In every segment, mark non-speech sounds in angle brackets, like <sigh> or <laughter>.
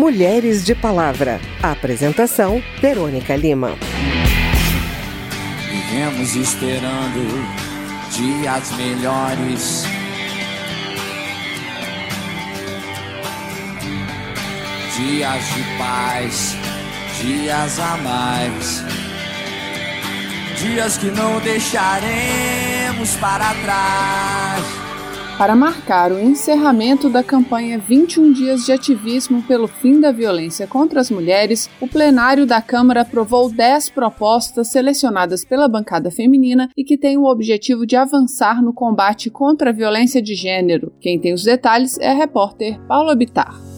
Mulheres de Palavra. apresentação: Verônica Lima. Vivemos esperando dias melhores. Dias de paz, dias a mais. Dias que não deixaremos para trás para marcar o encerramento da campanha 21 Dias de Ativismo pelo Fim da Violência contra as Mulheres, o plenário da Câmara aprovou 10 propostas selecionadas pela bancada feminina e que têm o objetivo de avançar no combate contra a violência de gênero. Quem tem os detalhes é a repórter Paula Bitar.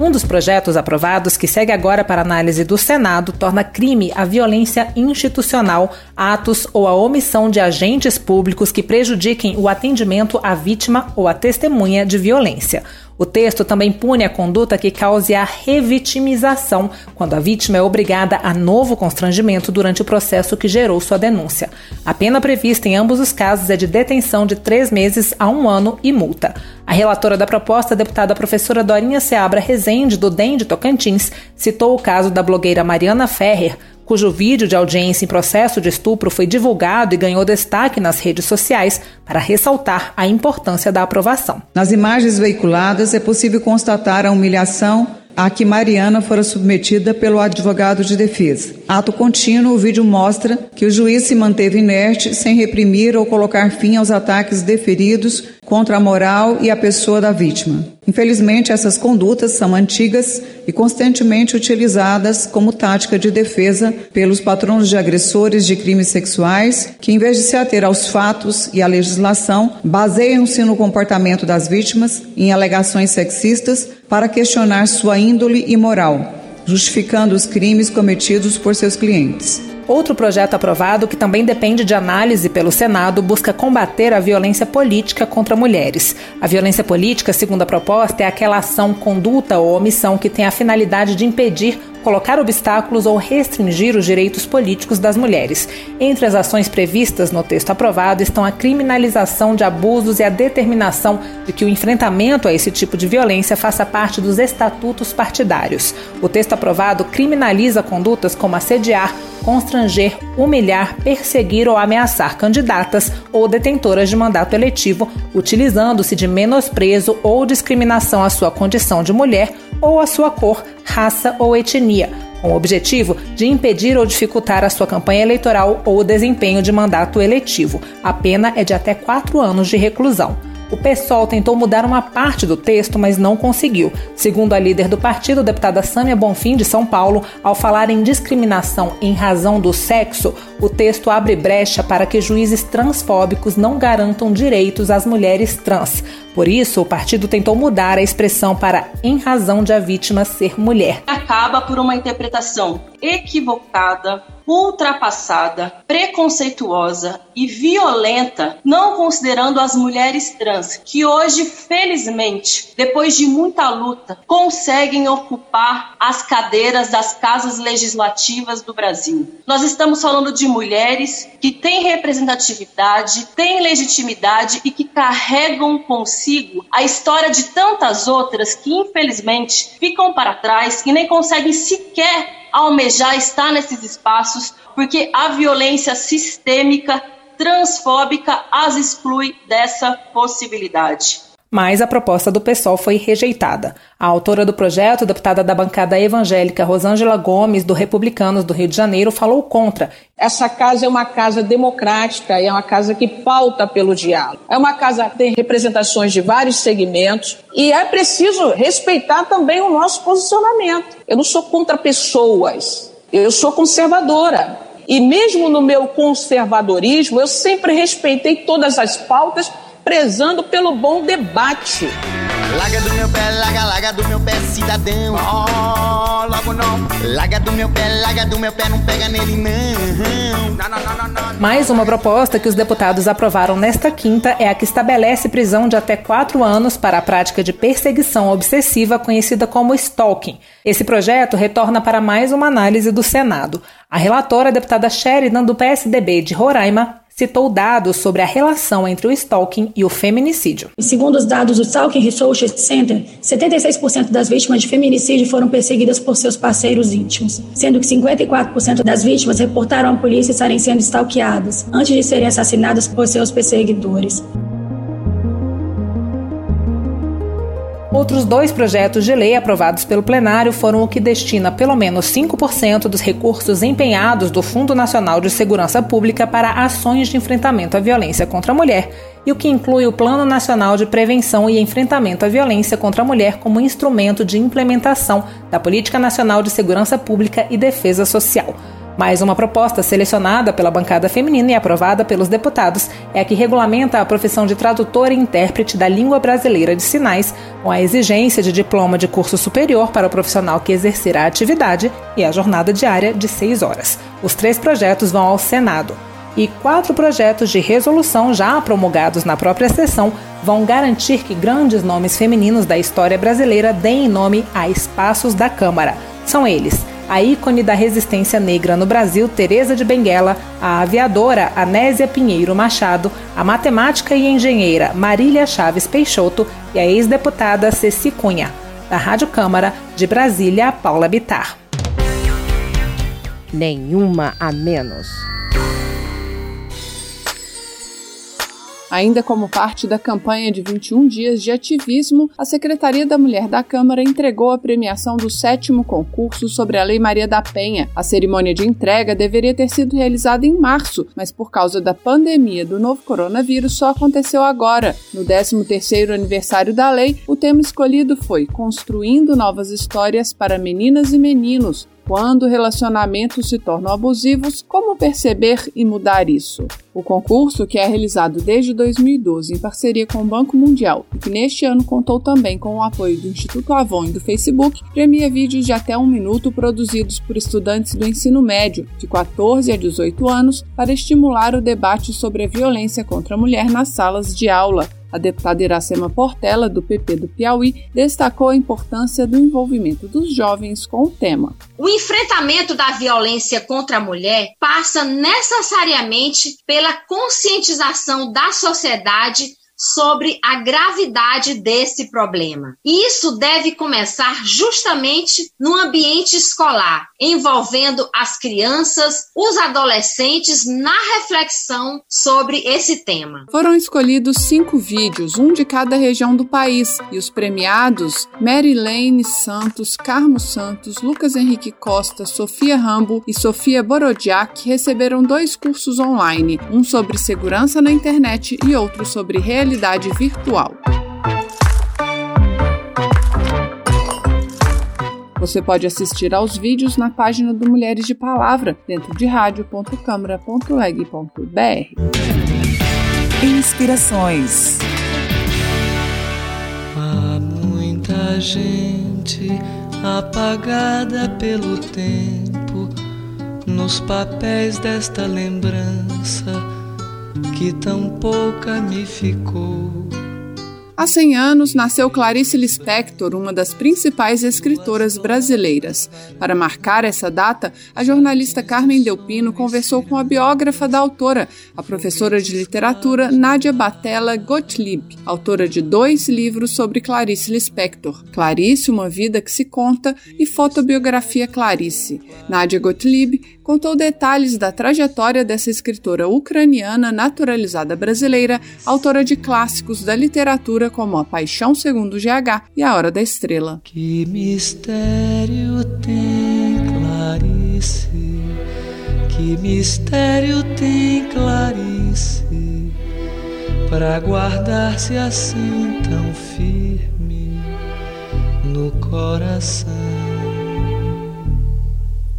Um dos projetos aprovados, que segue agora para análise do Senado, torna crime a violência institucional, atos ou a omissão de agentes públicos que prejudiquem o atendimento à vítima ou à testemunha de violência. O texto também pune a conduta que cause a revitimização, quando a vítima é obrigada a novo constrangimento durante o processo que gerou sua denúncia. A pena prevista em ambos os casos é de detenção de três meses a um ano e multa. A relatora da proposta, a deputada professora Dorinha Seabra Rezende, do DEM de Tocantins, citou o caso da blogueira Mariana Ferrer, cujo vídeo de audiência em processo de estupro foi divulgado e ganhou destaque nas redes sociais para ressaltar a importância da aprovação. Nas imagens veiculadas é possível constatar a humilhação a que Mariana fora submetida pelo advogado de defesa. Ato contínuo, o vídeo mostra que o juiz se manteve inerte, sem reprimir ou colocar fim aos ataques deferidos contra a moral e a pessoa da vítima. Infelizmente, essas condutas são antigas e constantemente utilizadas como tática de defesa pelos patronos de agressores de crimes sexuais, que, em vez de se ater aos fatos e à legislação, baseiam-se no comportamento das vítimas em alegações sexistas para questionar sua índole e moral, justificando os crimes cometidos por seus clientes. Outro projeto aprovado, que também depende de análise pelo Senado, busca combater a violência política contra mulheres. A violência política, segundo a proposta, é aquela ação, conduta ou omissão que tem a finalidade de impedir colocar obstáculos ou restringir os direitos políticos das mulheres. Entre as ações previstas no texto aprovado estão a criminalização de abusos e a determinação de que o enfrentamento a esse tipo de violência faça parte dos estatutos partidários. O texto aprovado criminaliza condutas como assediar, constranger, humilhar, perseguir ou ameaçar candidatas ou detentoras de mandato eletivo, utilizando-se de menosprezo ou discriminação à sua condição de mulher ou à sua cor, raça ou etnia, com o objetivo de impedir ou dificultar a sua campanha eleitoral ou o desempenho de mandato eletivo. A pena é de até quatro anos de reclusão. O PSOL tentou mudar uma parte do texto, mas não conseguiu. Segundo a líder do partido, deputada Sâmia Bonfim, de São Paulo, ao falar em discriminação em razão do sexo, o texto abre brecha para que juízes transfóbicos não garantam direitos às mulheres trans. Por isso, o partido tentou mudar a expressão para em razão de a vítima ser mulher. Acaba por uma interpretação equivocada, ultrapassada, preconceituosa e violenta, não considerando as mulheres trans, que hoje, felizmente, depois de muita luta, conseguem ocupar as cadeiras das casas legislativas do Brasil. Nós estamos falando de mulheres que têm representatividade, têm legitimidade e que carregam consigo a história de tantas outras que, infelizmente, ficam para trás e nem conseguem sequer almejar estar nesses espaços, porque a violência sistêmica, transfóbica, as exclui dessa possibilidade mas a proposta do PSOL foi rejeitada. A autora do projeto, deputada da bancada evangélica Rosângela Gomes, do Republicanos do Rio de Janeiro, falou contra. Essa casa é uma casa democrática, é uma casa que pauta pelo diálogo. É uma casa que tem representações de vários segmentos e é preciso respeitar também o nosso posicionamento. Eu não sou contra pessoas, eu sou conservadora. E mesmo no meu conservadorismo, eu sempre respeitei todas as pautas prezando pelo bom debate. Larga do meu pé, larga, larga do meu pé, cidadão. Oh, logo não. Larga do meu pé, larga do meu pé, não pega nele não. Não, não, não. Mais uma proposta que os deputados aprovaram nesta quinta é a que estabelece prisão de até quatro anos para a prática de perseguição obsessiva conhecida como stalking. Esse projeto retorna para mais uma análise do Senado. A relatora, a deputada Sheridan, do PSDB de Roraima, citou dados sobre a relação entre o stalking e o feminicídio. Segundo os dados do Stalking Research Center, 76% das vítimas de feminicídio foram perseguidas por seus parceiros íntimos, sendo que 54% das vítimas reportaram à polícia estarem sendo stalkeadas antes de serem assassinadas por seus perseguidores. Outros dois projetos de lei aprovados pelo plenário foram o que destina pelo menos 5% dos recursos empenhados do Fundo Nacional de Segurança Pública para ações de enfrentamento à violência contra a mulher e o que inclui o Plano Nacional de Prevenção e Enfrentamento à Violência contra a Mulher como instrumento de implementação da Política Nacional de Segurança Pública e Defesa Social. Mais uma proposta selecionada pela bancada feminina e aprovada pelos deputados é a que regulamenta a profissão de tradutor e intérprete da língua brasileira de sinais, com a exigência de diploma de curso superior para o profissional que exercer a atividade e a jornada diária de seis horas. Os três projetos vão ao Senado. E quatro projetos de resolução já promulgados na própria sessão vão garantir que grandes nomes femininos da história brasileira deem nome a espaços da Câmara. São eles a ícone da resistência negra no Brasil, Teresa de Benguela, a aviadora Anésia Pinheiro Machado, a matemática e engenheira Marília Chaves Peixoto e a ex-deputada Ceci Cunha. Da Rádio Câmara, de Brasília, Paula Bitar. Nenhuma a menos. Ainda como parte da campanha de 21 dias de ativismo, a Secretaria da Mulher da Câmara entregou a premiação do sétimo concurso sobre a Lei Maria da Penha. A cerimônia de entrega deveria ter sido realizada em março, mas por causa da pandemia do novo coronavírus só aconteceu agora. No 13º aniversário da lei, o tema escolhido foi Construindo Novas Histórias para Meninas e Meninos, quando relacionamentos se tornam abusivos, como perceber e mudar isso? O concurso, que é realizado desde 2012 em parceria com o Banco Mundial e que neste ano contou também com o apoio do Instituto Avon e do Facebook, premia vídeos de até um minuto produzidos por estudantes do ensino médio, de 14 a 18 anos, para estimular o debate sobre a violência contra a mulher nas salas de aula. A deputada Iracema Portela, do PP do Piauí, destacou a importância do envolvimento dos jovens com o tema. O enfrentamento da violência contra a mulher passa necessariamente pela conscientização da sociedade sobre a gravidade desse problema. Isso deve começar justamente no ambiente escolar, envolvendo as crianças, os adolescentes na reflexão sobre esse tema. Foram escolhidos cinco vídeos, um de cada região do país, e os premiados Mary Lane Santos, Carmo Santos, Lucas Henrique Costa, Sofia Rambo e Sofia Borodiak receberam dois cursos online, um sobre segurança na internet e outro sobre realidade realidade virtual. Você pode assistir aos vídeos na página do Mulheres de Palavra, dentro de rádio.câmara.leg.br. Inspirações. Há muita gente apagada pelo tempo nos papéis desta lembrança que tão pouca me ficou. Há 100 anos nasceu Clarice Lispector, uma das principais escritoras brasileiras. Para marcar essa data, a jornalista Carmen Delpino conversou com a biógrafa da autora, a professora de literatura Nádia Batella Gottlieb, autora de dois livros sobre Clarice Lispector: Clarice, Uma Vida que se Conta e Fotobiografia Clarice. Nádia Gottlieb contou detalhes da trajetória dessa escritora ucraniana naturalizada brasileira, autora de clássicos da literatura como A Paixão Segundo GH e A Hora da Estrela. Que mistério tem Clarice, que mistério tem Clarice, para guardar-se assim tão firme no coração.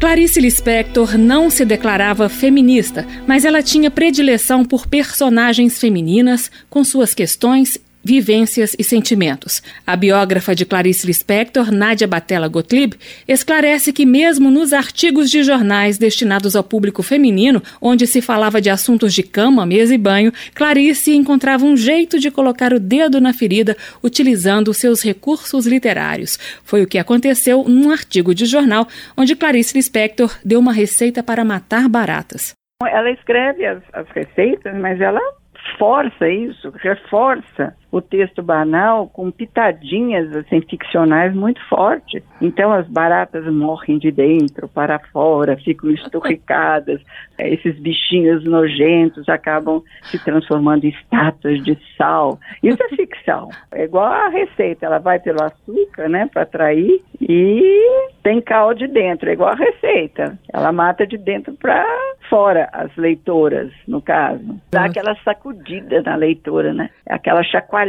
Clarice Lispector não se declarava feminista, mas ela tinha predileção por personagens femininas com suas questões vivências e sentimentos. A biógrafa de Clarice Lispector, Nádia Batella Gottlieb, esclarece que mesmo nos artigos de jornais destinados ao público feminino, onde se falava de assuntos de cama, mesa e banho, Clarice encontrava um jeito de colocar o dedo na ferida utilizando seus recursos literários. Foi o que aconteceu num artigo de jornal onde Clarice Lispector deu uma receita para matar baratas. Ela escreve as, as receitas, mas ela força isso, reforça o texto banal com pitadinhas assim ficcionais muito fortes. Então as baratas morrem de dentro para fora, ficam esturricadas. <laughs> Esses bichinhos nojentos acabam se transformando em estátuas de sal. Isso é ficção. É igual a receita, ela vai pelo açúcar, né, para atrair e tem cal de dentro, é igual a receita. Ela mata de dentro para fora as leitoras, no caso. Dá aquela sacudida na leitora, né? Aquela chacoalhada,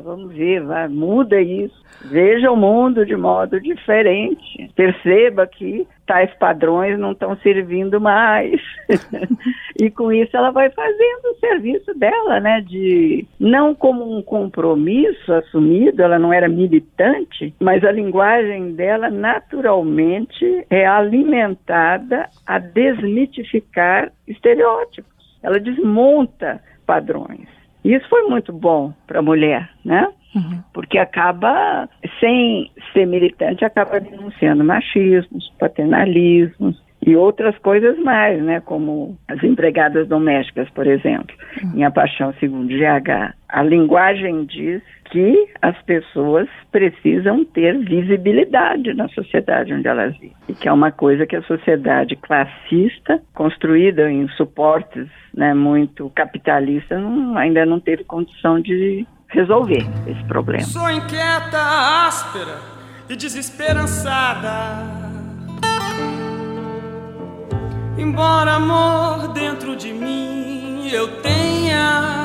vamos ver, vai, muda isso. Veja o mundo de modo diferente. Perceba que tais padrões não estão servindo mais. <laughs> e com isso ela vai fazendo o serviço dela, né? De não como um compromisso assumido, ela não era militante, mas a linguagem dela naturalmente é alimentada a desmitificar estereótipos. Ela desmonta padrões. Isso foi muito bom para a mulher, né? Uhum. Porque acaba, sem ser militante, acaba denunciando machismos, paternalismos e outras coisas mais, né? Como as empregadas domésticas, por exemplo, uhum. em A Paixão Segundo GH. A linguagem diz que as pessoas precisam ter visibilidade na sociedade onde elas vivem. E que é uma coisa que a sociedade classista, construída em suportes né, muito capitalistas, ainda não teve condição de resolver esse problema. Sou inquieta, áspera e desesperançada. Embora amor dentro de mim eu tenha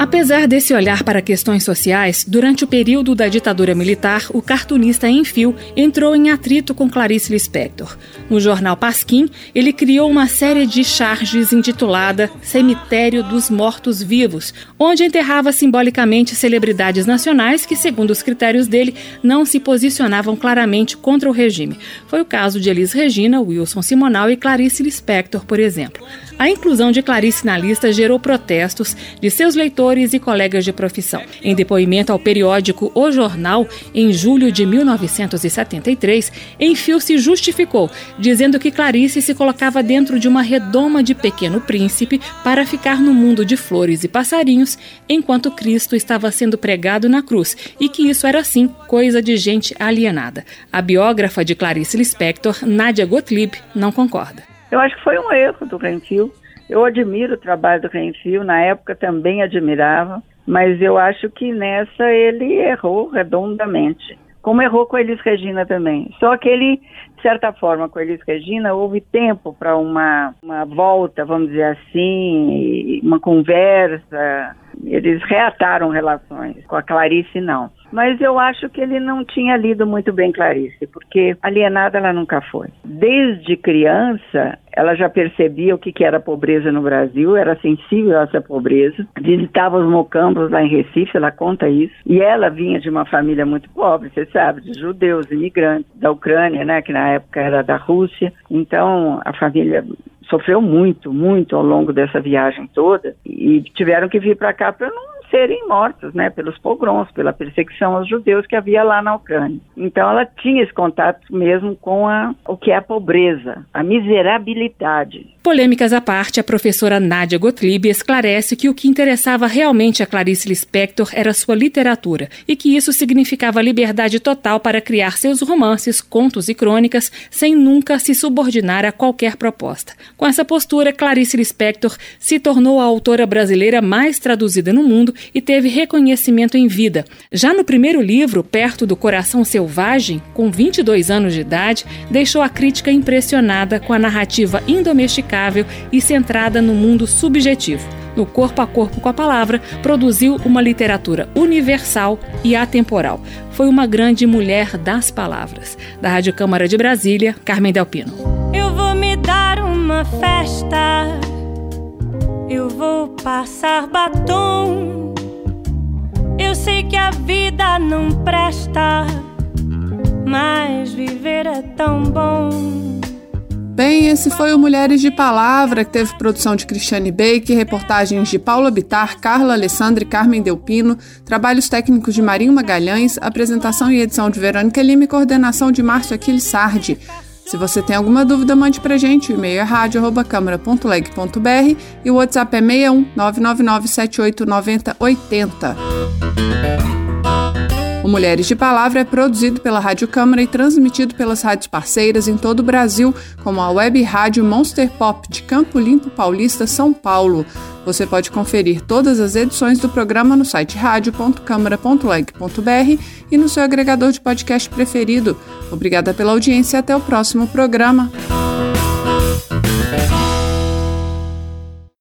Apesar desse olhar para questões sociais, durante o período da ditadura militar, o cartunista Enfio entrou em atrito com Clarice Lispector. No jornal Pasquim, ele criou uma série de charges intitulada Cemitério dos Mortos-Vivos, onde enterrava simbolicamente celebridades nacionais que, segundo os critérios dele, não se posicionavam claramente contra o regime. Foi o caso de Elis Regina, Wilson Simonal e Clarice Lispector, por exemplo. A inclusão de Clarice na lista gerou protestos de seus leitores e colegas de profissão. Em depoimento ao periódico O Jornal, em julho de 1973, Enfio se justificou, dizendo que Clarice se colocava dentro de uma redoma de pequeno príncipe para ficar no mundo de flores e passarinhos, enquanto Cristo estava sendo pregado na cruz, e que isso era sim coisa de gente alienada. A biógrafa de Clarice Lispector, Nadia Gottlieb, não concorda. Eu acho que foi um erro do Renfio. Eu admiro o trabalho do Renfio, na época também admirava, mas eu acho que nessa ele errou redondamente. Como errou com Elis Regina também. Só que ele, de certa forma, com Elis Regina, houve tempo para uma, uma volta, vamos dizer assim, uma conversa. Eles reataram relações. Com a Clarice, não. Mas eu acho que ele não tinha lido muito bem Clarice, porque alienada ela nunca foi. Desde criança, ela já percebia o que, que era pobreza no Brasil, era sensível a essa pobreza. Visitava os mocambos lá em Recife, ela conta isso. E ela vinha de uma família muito pobre, você sabe, de judeus, imigrantes da Ucrânia, né, que na época era da Rússia. Então, a família sofreu muito, muito ao longo dessa viagem toda e tiveram que vir para cá para não serem mortos, né, pelos pogroms, pela perseguição aos judeus que havia lá na Ucrânia. Então ela tinha esse contato mesmo com a, o que é a pobreza, a miserabilidade. Polêmicas à parte, a professora Nádia Gottlieb esclarece que o que interessava realmente a Clarice Lispector era sua literatura e que isso significava liberdade total para criar seus romances, contos e crônicas sem nunca se subordinar a qualquer proposta. Com essa postura, Clarice Lispector se tornou a autora brasileira mais traduzida no mundo e teve reconhecimento em vida. Já no primeiro livro, Perto do Coração Selvagem, com 22 anos de idade, deixou a crítica impressionada com a narrativa indomesticável e centrada no mundo subjetivo. No corpo a corpo com a palavra, produziu uma literatura universal e atemporal. Foi uma grande mulher das palavras. Da Rádio Câmara de Brasília, Carmen Delpino. Eu vou me dar uma festa. Eu vou passar batom eu sei que a vida não presta, mas viver é tão bom. Bem, esse foi o Mulheres de Palavra, que teve produção de Cristiane Bake, reportagens de Paula Bitar, Carla Alessandra e Carmen Delpino, trabalhos técnicos de Marinho Magalhães, apresentação e edição de Verônica Lima e coordenação de Márcio Aquiles Sardi. Se você tem alguma dúvida, mande pra gente. O e-mail é rádio.câmara.leg.br e o WhatsApp é 61 999 78 90 80. O Mulheres de Palavra é produzido pela Rádio Câmara e transmitido pelas rádios parceiras em todo o Brasil, como a web rádio Monster Pop de Campo Limpo Paulista, São Paulo. Você pode conferir todas as edições do programa no site radio.câmara.leg.br e no seu agregador de podcast preferido. Obrigada pela audiência e até o próximo programa.